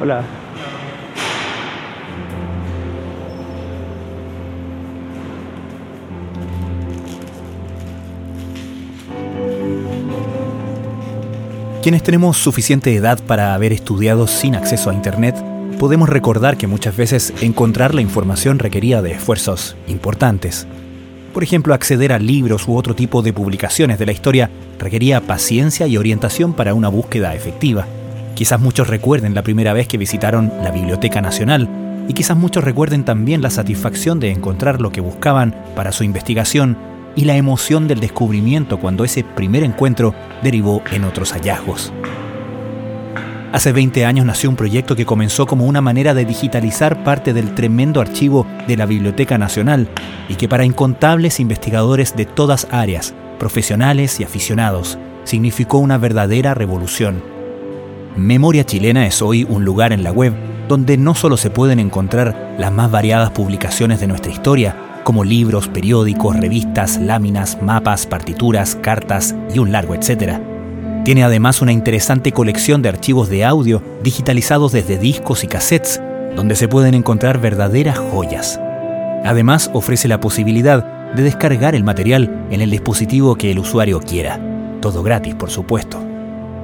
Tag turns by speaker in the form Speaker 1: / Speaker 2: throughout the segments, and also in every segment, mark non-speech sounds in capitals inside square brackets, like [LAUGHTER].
Speaker 1: Hola. Quienes tenemos suficiente edad para haber estudiado sin acceso a Internet, podemos recordar que muchas veces encontrar la información requería de esfuerzos importantes. Por ejemplo, acceder a libros u otro tipo de publicaciones de la historia requería paciencia y orientación para una búsqueda efectiva. Quizás muchos recuerden la primera vez que visitaron la Biblioteca Nacional y quizás muchos recuerden también la satisfacción de encontrar lo que buscaban para su investigación y la emoción del descubrimiento cuando ese primer encuentro derivó en otros hallazgos. Hace 20 años nació un proyecto que comenzó como una manera de digitalizar parte del tremendo archivo de la Biblioteca Nacional y que para incontables investigadores de todas áreas, profesionales y aficionados, significó una verdadera revolución. Memoria Chilena es hoy un lugar en la web donde no solo se pueden encontrar las más variadas publicaciones de nuestra historia, como libros, periódicos, revistas, láminas, mapas, partituras, cartas y un largo etcétera. Tiene además una interesante colección de archivos de audio digitalizados desde discos y cassettes, donde se pueden encontrar verdaderas joyas. Además, ofrece la posibilidad de descargar el material en el dispositivo que el usuario quiera. Todo gratis, por supuesto.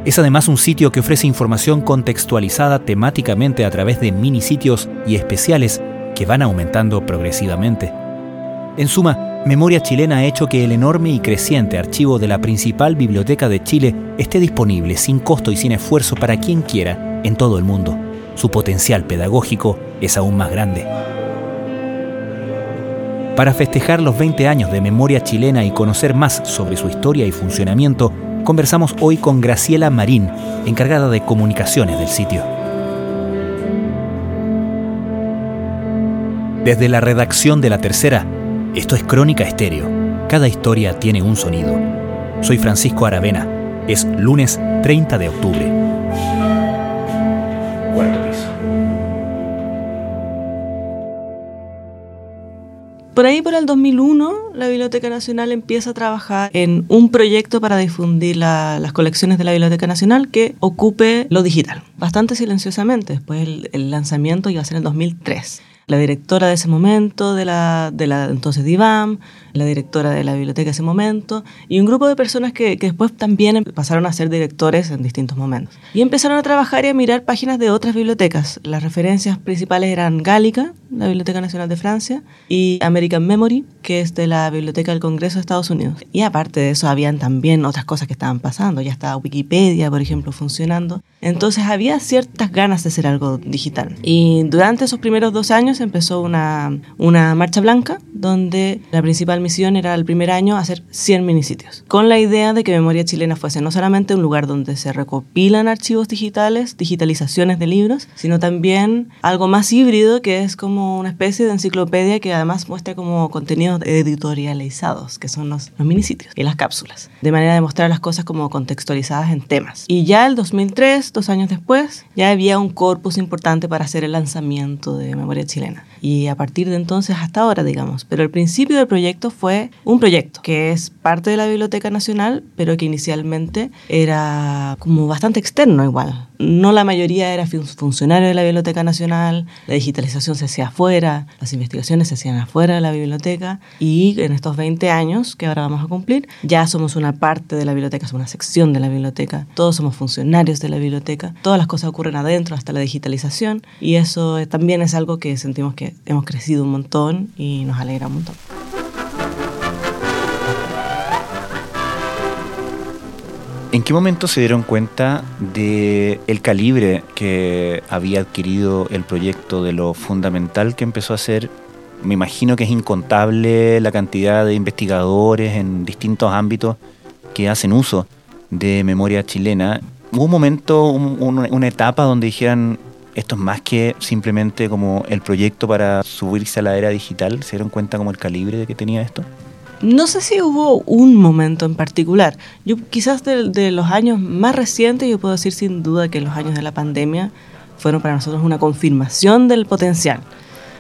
Speaker 1: Es además un sitio que ofrece información contextualizada temáticamente a través de mini sitios y especiales que van aumentando progresivamente. En suma, Memoria Chilena ha hecho que el enorme y creciente archivo de la principal biblioteca de Chile esté disponible sin costo y sin esfuerzo para quien quiera en todo el mundo. Su potencial pedagógico es aún más grande. Para festejar los 20 años de Memoria Chilena y conocer más sobre su historia y funcionamiento, conversamos hoy con Graciela Marín, encargada de comunicaciones del sitio. Desde la redacción de La Tercera, esto es Crónica Estéreo. Cada historia tiene un sonido. Soy Francisco Aravena. Es lunes 30 de octubre.
Speaker 2: Por ahí, por el 2001, la Biblioteca Nacional empieza a trabajar en un proyecto para difundir las colecciones de la Biblioteca Nacional que ocupe lo digital, bastante silenciosamente. Después el, el lanzamiento iba a ser en 2003 la directora de ese momento, de la, de la entonces DIVAM, la directora de la biblioteca de ese momento, y un grupo de personas que, que, después también pasaron a ser directores en distintos momentos. Y empezaron a trabajar y a mirar páginas de otras bibliotecas. Las referencias principales eran Gálica, la Biblioteca Nacional de Francia, y American Memory, que es de la Biblioteca del Congreso de Estados Unidos. Y aparte de eso, habían también otras cosas que estaban pasando. Ya estaba Wikipedia, por ejemplo, funcionando. Entonces había ciertas ganas de hacer algo digital. Y durante esos primeros dos años empezó una, una marcha blanca, donde la principal misión era el primer año hacer 100 minisitios, con la idea de que Memoria Chilena fuese no solamente un lugar donde se recopilan archivos digitales, digitalizaciones de libros, sino también algo más híbrido que es como una especie de enciclopedia que además muestra como contenidos editorializados, que son los, los minisitios y las cápsulas, de manera de mostrar las cosas como contextualizadas en temas. Y ya el 2003, dos años después, ya había un corpus importante para hacer el lanzamiento de Memoria Chilena. Y a partir de entonces hasta ahora, digamos. Pero el principio del proyecto fue un proyecto que es parte de la Biblioteca Nacional, pero que inicialmente era como bastante externo igual. No la mayoría era funcionario de la Biblioteca Nacional, la digitalización se hacía afuera, las investigaciones se hacían afuera de la biblioteca y en estos 20 años que ahora vamos a cumplir, ya somos una parte de la biblioteca, somos una sección de la biblioteca, todos somos funcionarios de la biblioteca, todas las cosas ocurren adentro hasta la digitalización y eso también es algo que sentimos que hemos crecido un montón y nos alegra un montón.
Speaker 1: ¿En qué momento se dieron cuenta de el calibre que había adquirido el proyecto, de lo fundamental que empezó a ser? Me imagino que es incontable la cantidad de investigadores en distintos ámbitos que hacen uso de memoria chilena. ¿Hubo un momento, un, una etapa donde dijeran, esto es más que simplemente como el proyecto para subirse a la era digital? ¿Se dieron cuenta como el calibre de que tenía esto?
Speaker 2: No sé si hubo un momento en particular. Yo quizás de, de, los años más recientes, yo puedo decir sin duda que los años de la pandemia fueron para nosotros una confirmación del potencial.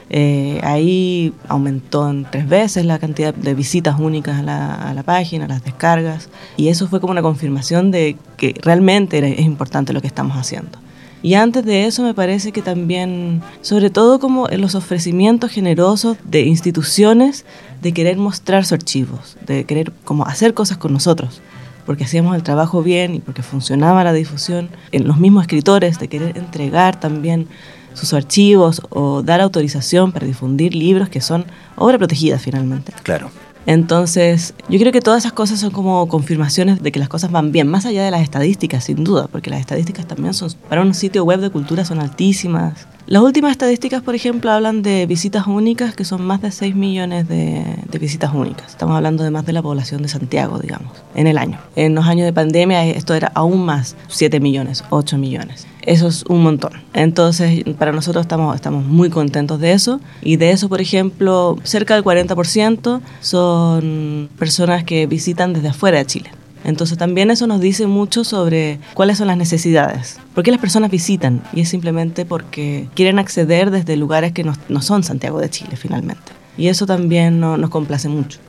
Speaker 2: Eh, ahí aumentó en tres veces la cantidad de visitas únicas a la, a la, página, las descargas, y eso fue como una confirmación de que realmente es importante lo que estamos haciendo. Y antes de eso me parece que también, sobre todo como en los ofrecimientos generosos de instituciones de querer mostrar sus archivos, de querer como hacer cosas con nosotros, porque hacíamos el trabajo bien y porque funcionaba la difusión, en los mismos escritores, de querer entregar también sus archivos o dar autorización para difundir libros que son obra protegida finalmente.
Speaker 1: Claro.
Speaker 2: Entonces, yo creo que todas esas cosas son como confirmaciones de que las cosas van bien, más allá de las estadísticas, sin duda, porque las estadísticas también son, para un sitio web de cultura son altísimas. Las últimas estadísticas, por ejemplo, hablan de visitas únicas, que son más de 6 millones de, visitas únicas. Estamos hablando de más de la población de Santiago, digamos, en el año. En los años de pandemia esto era aún más, 7 millones, 8 millones. Eso es un montón. Entonces, para nosotros estamos, estamos muy contentos de eso. Y de eso, por ejemplo, cerca del 40% son personas que visitan desde afuera de Chile. Entonces también eso nos dice mucho sobre cuáles son las necesidades. ¿Por qué las personas visitan? Y es simplemente porque quieren acceder desde lugares que no, son Santiago de Chile finalmente. Y eso también nos complace mucho.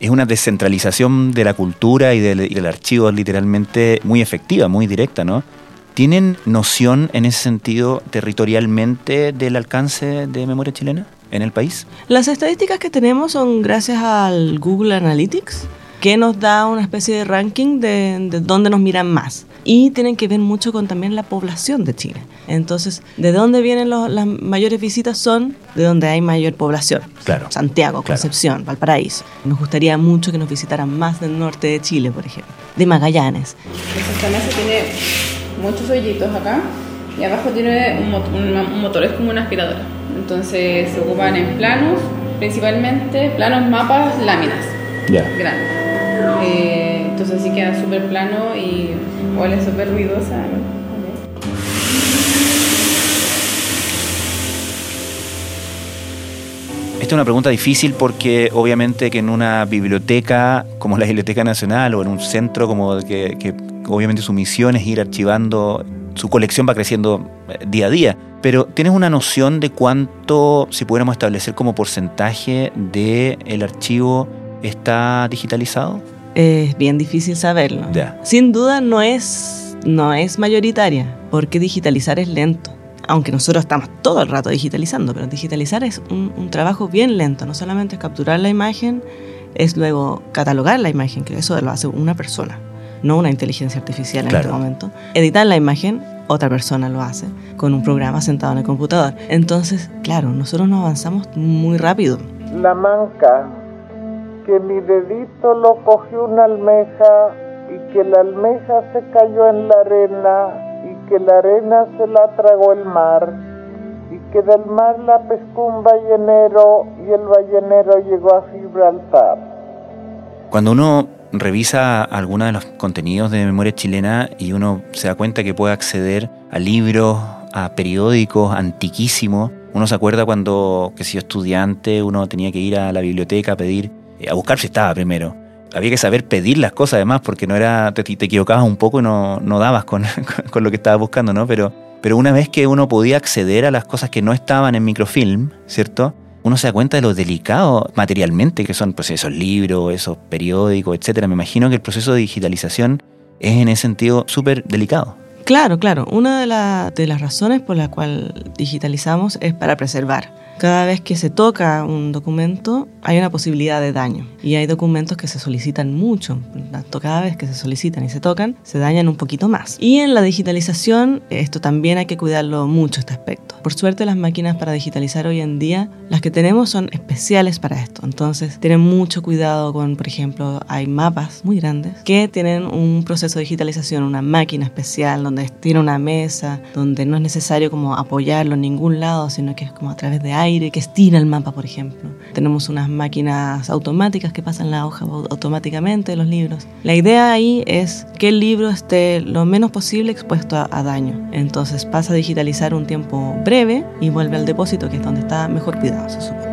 Speaker 1: Es una descentralización de la cultura y del archivo literalmente muy efectiva, muy directa, ¿no? ¿Tienen noción en ese sentido territorialmente del alcance de memoria chilena en el país?
Speaker 2: Las estadísticas que tenemos son gracias al Google Analytics que nos da una especie de ranking de, dónde nos miran más. Y tienen que ver mucho con también la población de Chile. Entonces, ¿de dónde vienen las mayores visitas? Son de donde hay mayor población.
Speaker 1: Claro.
Speaker 2: Santiago, Concepción, Valparaíso. Nos gustaría mucho que nos visitaran más del norte de Chile, por ejemplo. De Magallanes.
Speaker 3: Esta mesa tiene muchos hoyitos acá y abajo tiene un, motor, es como una aspiradora. Entonces se ocupan en planos, principalmente planos, mapas, láminas.
Speaker 1: Ya.
Speaker 3: Grandes. Eh, entonces sí queda súper plano y huele súper ruidosa.
Speaker 1: Esta es una pregunta difícil porque obviamente que en una biblioteca como la Biblioteca Nacional o en un centro como que, que obviamente su misión es ir archivando, su colección va creciendo eh, día a día. Pero ¿tienes una noción de cuánto, si pudiéramos establecer como porcentaje del el archivo está digitalizado?
Speaker 2: Es bien difícil saberlo. Sin duda no es, no es mayoritaria, porque digitalizar es lento. Aunque nosotros estamos todo el rato digitalizando, pero digitalizar es un, trabajo bien lento. No solamente es capturar la imagen, es luego catalogar la imagen, que eso lo hace una persona, no una inteligencia artificial en este momento. Editar la imagen, otra persona lo hace con un programa sentado en el computador. Entonces, claro, nosotros nos avanzamos muy rápido.
Speaker 4: La manca que mi dedito lo cogió una almeja y que la almeja se cayó en la arena y que la arena se la tragó el mar y que del mar la pescó un ballenero y el ballenero llegó a Gibraltar.
Speaker 1: Cuando uno revisa algunos de los contenidos de memoria chilena y uno se da cuenta que puede acceder a libros, a periódicos antiquísimos, uno se acuerda cuando, que si yo estudiante, uno tenía que ir a la biblioteca a pedir a buscar si estaba primero. Había que saber pedir las cosas además, porque no era, te, te equivocabas un poco y no, no dabas con, [LAUGHS] con, lo que estabas buscando, ¿no? Pero, pero una vez que uno podía acceder a las cosas que no estaban en microfilm, ¿cierto? Uno se da cuenta de lo delicado materialmente que son pues, esos libros, esos periódicos, etcétera. Me imagino que el proceso de digitalización es en ese sentido súper delicado.
Speaker 2: Claro, claro. Una de, de las razones por la cual digitalizamos es para preservar cada vez que se toca un documento hay una posibilidad de daño y hay documentos que se solicitan mucho. Cada vez que se solicitan y se tocan, se dañan un poquito más. Y en la digitalización, esto también hay que cuidarlo mucho, este aspecto. Por suerte las máquinas para digitalizar hoy en día, las que tenemos son especiales para esto. Entonces tienen mucho cuidado con, por ejemplo, hay mapas muy grandes que tienen un proceso de digitalización, una máquina especial donde tiene una mesa, donde no es necesario como apoyarlo en ningún lado, sino que es como a través de aire que estira el mapa, por ejemplo. Tenemos unas máquinas automáticas que pasan la hoja automáticamente de los libros. La idea ahí es que el libro esté lo menos posible expuesto a, daño. Entonces pasa a digitalizar un tiempo breve y vuelve al depósito, que es donde está mejor cuidado, se supone.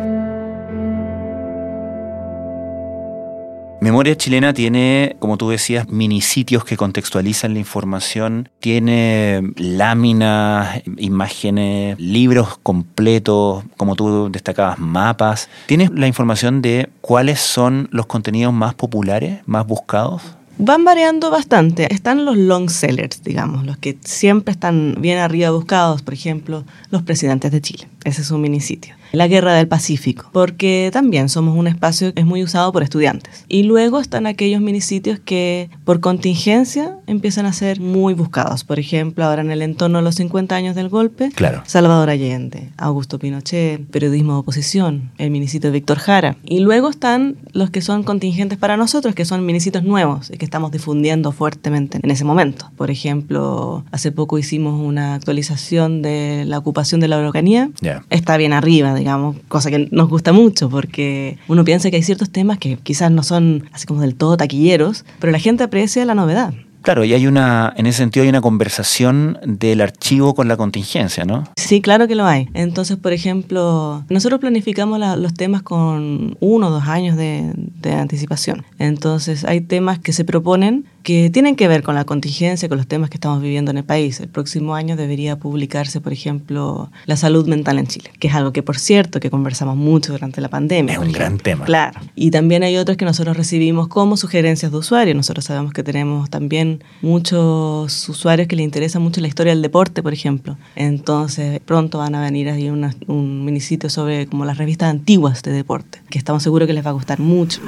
Speaker 1: Memoria Chilena tiene, como tú decías, mini sitios que contextualizan la información, tiene láminas, imágenes, libros completos, como tú destacabas, mapas. ¿Tienes la información de cuáles son los contenidos más populares, más buscados?
Speaker 2: Van variando bastante. Están los long sellers, digamos, los que siempre están bien arriba buscados, por ejemplo, los presidentes de Chile. Ese es un minisitio. La Guerra del Pacífico, porque también somos un espacio que es muy usado por estudiantes. Y luego están aquellos minisitios que por contingencia empiezan a ser muy buscados. Por ejemplo, ahora en el entorno de los 50 años del golpe,
Speaker 1: Claro.
Speaker 2: Salvador Allende, Augusto Pinochet, periodismo de oposición, el minisitio de Víctor Jara. Y luego están los que son contingentes para nosotros, que son minisitios nuevos y que estamos difundiendo fuertemente en ese momento. Por ejemplo, hace poco hicimos una actualización de la ocupación de la Araucanía. Está bien arriba, digamos, cosa que nos gusta mucho porque uno piensa que hay ciertos temas que quizás no son así como del todo taquilleros, pero la gente aprecia la novedad.
Speaker 1: Claro, y hay una, en ese sentido hay una conversación del archivo con la contingencia, ¿no?
Speaker 2: Sí, claro que lo hay. Entonces, por ejemplo, nosotros planificamos la- los temas con uno o dos años de, de anticipación. Entonces, hay temas que se proponen que tienen que ver con la contingencia, con los temas que estamos viviendo en el país. El próximo año debería publicarse, por ejemplo, la salud mental en Chile, que es algo que, por cierto, que conversamos mucho durante la pandemia.
Speaker 1: Es un gran tema.
Speaker 2: Claro. Y también hay otros que nosotros recibimos como sugerencias de usuarios. Nosotros sabemos que tenemos también muchos usuarios que les interesa mucho la historia del deporte, por ejemplo. Entonces, pronto van a venir ahí una- un minisitio sobre como las revistas antiguas de deporte, que estamos seguros que les va a gustar mucho.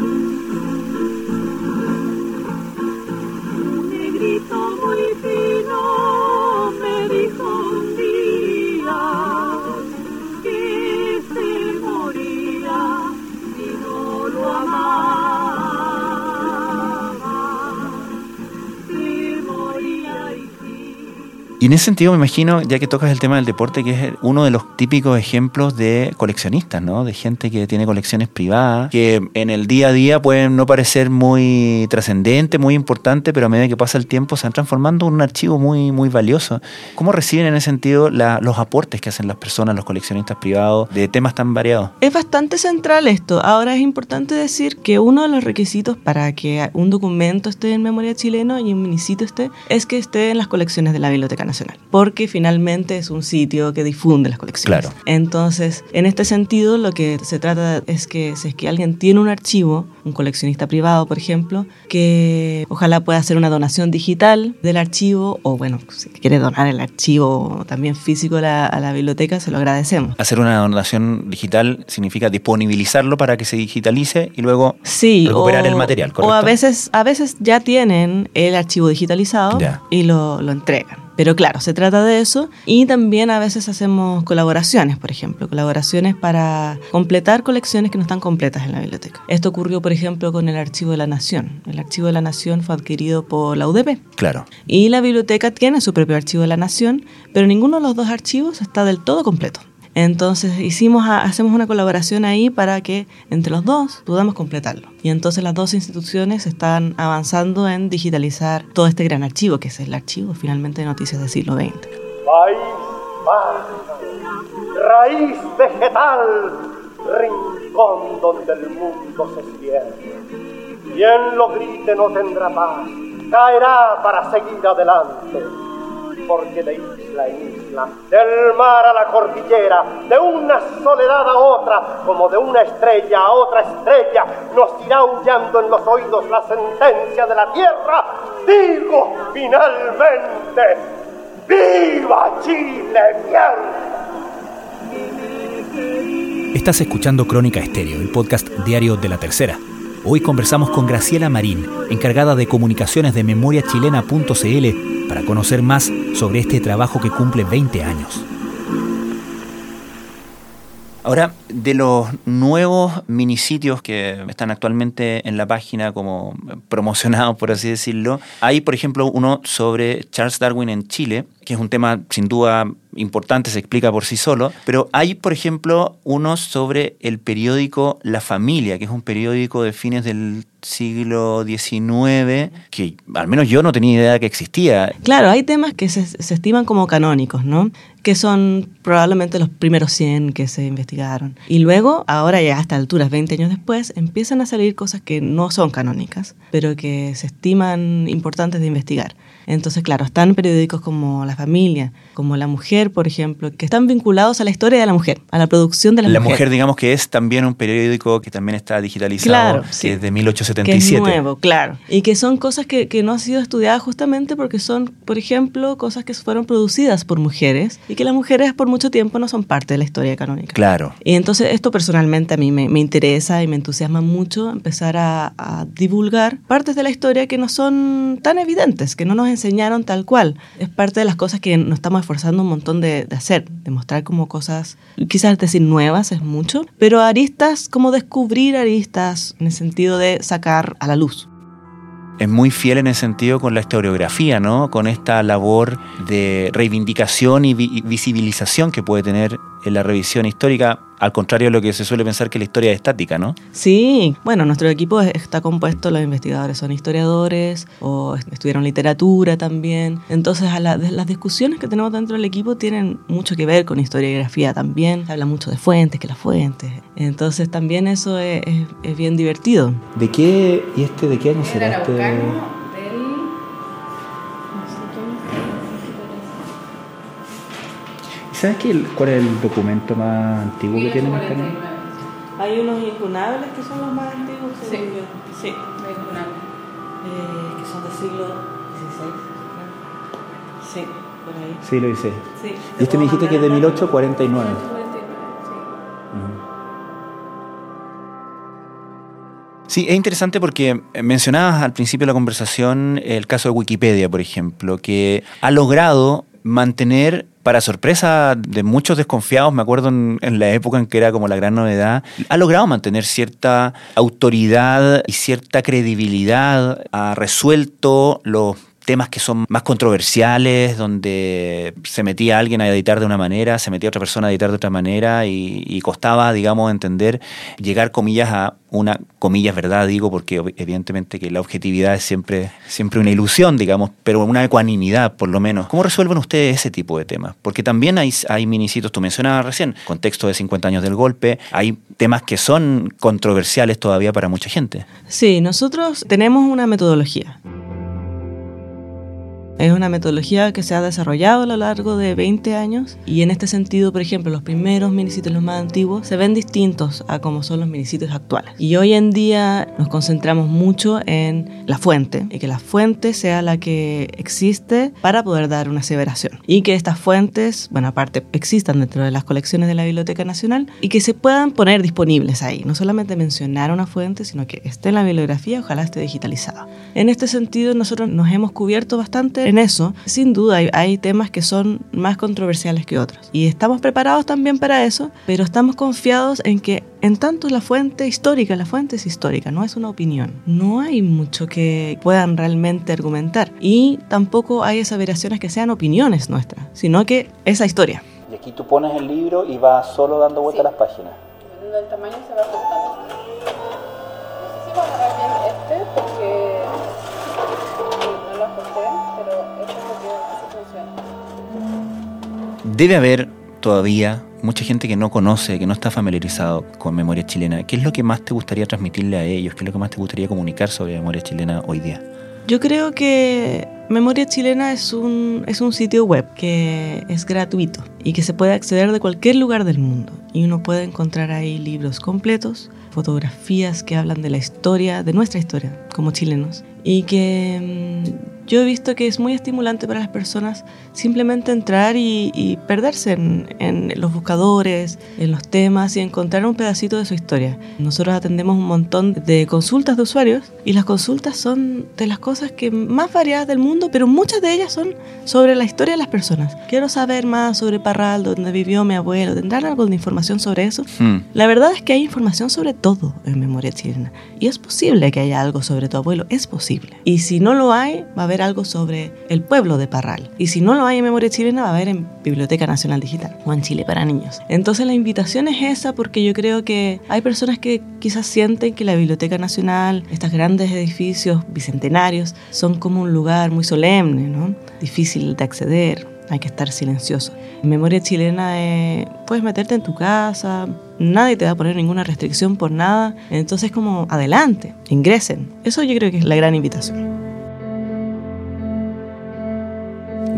Speaker 1: En ese sentido me imagino, ya que tocas el tema del deporte, que es uno de los típicos ejemplos de coleccionistas, ¿no? De gente que tiene colecciones privadas, que en el día a día pueden no parecer muy trascendente, muy importante, pero a medida que pasa el tiempo se van transformando en un archivo muy, muy valioso. ¿Cómo reciben en ese sentido la- los aportes que hacen las personas, los coleccionistas privados, de temas tan variados?
Speaker 2: Es bastante central esto. Ahora es importante decir que uno de los requisitos para que un documento esté en memoria chileno y un minisitio esté es que esté en las colecciones de la Biblioteca Nacional, porque finalmente es un sitio que difunde las colecciones.
Speaker 1: Claro.
Speaker 2: Entonces, en este sentido, lo que se trata es que si es que alguien tiene un archivo, un coleccionista privado, por ejemplo, que ojalá pueda hacer una donación digital del archivo, o bueno, si quiere donar el archivo también físico a la, a la biblioteca, se lo agradecemos.
Speaker 1: Hacer una donación digital significa disponibilizarlo para que se digitalice y luego
Speaker 2: Sí,
Speaker 1: recuperar
Speaker 2: o,
Speaker 1: el material,
Speaker 2: o
Speaker 1: ¿correcto?
Speaker 2: a veces, a veces ya tienen el archivo digitalizado
Speaker 1: Ya.
Speaker 2: y lo, lo entregan. Pero claro, se trata de eso y también a veces hacemos colaboraciones, por ejemplo, colaboraciones para completar colecciones que no están completas en la biblioteca. Esto ocurrió, por ejemplo, con el Archivo de la Nación. El Archivo de la Nación fue adquirido por la UDP
Speaker 1: Claro.
Speaker 2: y la biblioteca tiene su propio Archivo de la Nación, pero ninguno de los dos archivos está del todo completo. Entonces hicimos a- hacemos una colaboración ahí para que entre los dos podamos completarlo. Y entonces las dos instituciones están avanzando en digitalizar todo este gran archivo, que es el archivo finalmente de noticias del siglo XX.
Speaker 4: País mágico, raíz vegetal, rincón donde el mundo se cierra. Quien lo grite no tendrá paz, caerá para seguir adelante. Porque de isla en isla, del mar a la cordillera, de una soledad a otra, como de una estrella a otra estrella, nos irá aullando en los oídos la sentencia de la tierra. Digo finalmente, ¡Viva Chile!
Speaker 1: Estás escuchando Crónica Estéreo, el podcast diario de la tercera. Hoy conversamos con Graciela Marín, encargada de comunicaciones de memoriachilena.cl, para conocer más sobre este trabajo que cumple 20 años. Ahora, de los nuevos minisitios que están actualmente en la página como promocionados, por así decirlo, hay, por ejemplo, uno sobre Charles Darwin en Chile, que es un tema sin duda importante, se explica por sí solo, pero hay, por ejemplo, unos sobre el periódico La Familia, que es un periódico de fines del siglo XIX, que al menos yo no tenía idea que existía.
Speaker 2: Claro, hay temas que se, se estiman como canónicos, ¿no? Que son probablemente los primeros 100 que se investigaron. Y luego, ahora ya a estas alturas, 20 años después, empiezan a salir cosas que no son canónicas, pero que se estiman importantes de investigar. Entonces, claro, están periódicos como La familia, como la mujer, por ejemplo, que están vinculados a la historia de la mujer, a la producción de la,
Speaker 1: La mujer, digamos que es también un periódico que también está digitalizado,
Speaker 2: Claro,
Speaker 1: que
Speaker 2: sí.
Speaker 1: es de
Speaker 2: que
Speaker 1: 1877.
Speaker 2: es nuevo, claro. Y que son cosas que, que no han sido estudiadas justamente porque son, por ejemplo, cosas que fueron producidas por mujeres y que las mujeres por mucho tiempo no son parte de la historia canónica.
Speaker 1: Claro.
Speaker 2: Y entonces esto personalmente a mí me, me interesa y me entusiasma mucho empezar a, a divulgar partes de la historia que no son tan evidentes, que no nos enseñaron tal cual. Es parte de las cosas que nos estamos esforzando un montón de, de hacer, de mostrar como cosas, quizás decir nuevas es mucho, pero aristas, como descubrir aristas en el sentido de sacar a la luz.
Speaker 1: Es muy fiel en ese sentido con la historiografía, ¿no? Con esta labor de reivindicación y vi- y visibilización que puede tener en la revisión histórica, al contrario de lo que se suele pensar que la historia es estática, ¿no?
Speaker 2: Sí, bueno, nuestro equipo es- está compuesto, los investigadores son historiadores o est- estudiaron literatura también. Entonces, a la- las discusiones que tenemos dentro del equipo tienen mucho que ver con historiografía también. Se habla mucho de fuentes, que las fuentes. Entonces, también eso es, es- es bien divertido.
Speaker 1: ¿De qué, y este, de qué año será este? ¿Sabes qué, cuál es el documento más antiguo que tiene
Speaker 3: 1849.
Speaker 2: Hay unos incunables que son los más antiguos,
Speaker 3: según
Speaker 2: según
Speaker 3: yo.
Speaker 2: Sí.
Speaker 3: Del Cunable.
Speaker 2: Eh, que son del siglo XVI. Sí, por ahí.
Speaker 1: Sí, lo hice.
Speaker 2: Sí.
Speaker 1: Y este me dijiste que es de 1849.
Speaker 3: 1849,
Speaker 1: Sí, es interesante porque mencionabas al principio de la conversación el caso de Wikipedia, por ejemplo, que ha logrado mantener, para sorpresa de muchos desconfiados, me acuerdo en, en la época en que era como la gran novedad, ha logrado mantener cierta autoridad y cierta credibilidad, ha resuelto los temas que son más controversiales, donde se metía alguien a editar de una manera, se metía otra persona a editar de otra manera y, costaba, digamos, entender, llegar, comillas, a una, comillas, verdad, digo, porque evidentemente que la objetividad es siempre, siempre una ilusión, digamos, pero una ecuanimidad, por lo menos. ¿Cómo resuelven ustedes ese tipo de temas? Porque también hay, hay minicitos, tú mencionabas recién, contexto de 50 años del golpe, hay temas que son controversiales todavía para mucha gente.
Speaker 2: Sí, nosotros tenemos una metodología. Es una metodología que se ha desarrollado a lo largo de 20 años y en este sentido, por ejemplo, los primeros minisitios, los más antiguos, se ven distintos a como son los minisitios actuales. Y hoy en día nos concentramos mucho en la fuente y que la fuente sea la que existe para poder dar una aseveración. Y que estas fuentes, bueno, aparte existan dentro de las colecciones de la Biblioteca Nacional y que se puedan poner disponibles ahí. No solamente mencionar una fuente, sino que esté en la bibliografía, ojalá esté digitalizada. En este sentido, nosotros nos hemos cubierto bastante en eso. Sin duda, hay, hay temas que son más controversiales que otros. Y estamos preparados también para eso, pero estamos confiados en que en tanto la fuente histórica, la fuente es histórica, no es una opinión. No hay mucho que puedan realmente argumentar. Y tampoco hay aseveraciones que sean opiniones nuestras, sino que esa historia.
Speaker 1: Y aquí tú pones el libro y vas solo dando vueltas a las páginas.
Speaker 3: Dependiendo del tamaño se va ajustando. No sé si va a agarrar bien este porque no lo ajusté, pero este es lo que así funciona.
Speaker 1: Debe haber todavía mucha gente que no conoce, que no está familiarizado con memoria chilena. ¿Qué es lo que más te gustaría transmitirle a ellos? ¿Qué es lo que más te gustaría comunicar sobre memoria chilena hoy día?
Speaker 2: Yo creo que Memoria Chilena es un, es un sitio web que es gratuito y que se puede acceder de cualquier lugar del mundo. Y uno puede encontrar ahí libros completos, fotografías que hablan de la historia, de nuestra historia como chilenos. Y que mm, yo he visto que es muy estimulante para las personas simplemente entrar y, y perderse en, en los buscadores, en los temas y encontrar un pedacito de su historia. Nosotros atendemos un montón de consultas de usuarios y las consultas son de las cosas que más variadas del mundo, pero muchas de ellas son sobre la historia de las personas. Quiero saber más sobre Parral, donde vivió mi abuelo. ¿Tendrán algo de información sobre eso?
Speaker 1: Hmm.
Speaker 2: La verdad es que hay información sobre todo en memoria chilena. Y es posible que haya algo sobre tu abuelo, es posible. Y si no lo hay, va a haber algo sobre el pueblo de Parral. Y si no lo hay en memoria chilena, va a haber en Biblioteca Nacional Digital o en Chile para niños. Entonces la invitación es esa porque yo creo que hay personas que quizás sienten que la Biblioteca Nacional, estos grandes edificios bicentenarios, son como un lugar muy solemne, ¿no? Difícil de acceder hay que estar silencioso. En memoria chilena eh, puedes meterte en tu casa, nadie te va a poner ninguna restricción por nada, entonces como adelante, ingresen. Eso yo creo que es la gran invitación.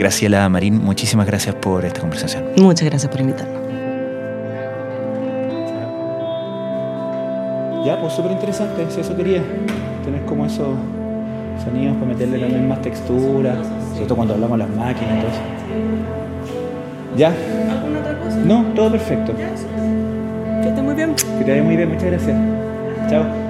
Speaker 1: Graciela Marín, muchísimas gracias por esta conversación.
Speaker 2: Muchas gracias por invitarnos.
Speaker 1: Ya, pues súper interesante, si eso quería. Tener como esos sonidos para meterle también más textura, ¿cierto? Cuando hablamos las máquinas y todo eso. ¿Ya?
Speaker 2: ¿Alguna otra cosa?
Speaker 1: No, todo perfecto.
Speaker 2: Que esté muy bien.
Speaker 1: Que te vaya muy bien, muchas gracias. Chao.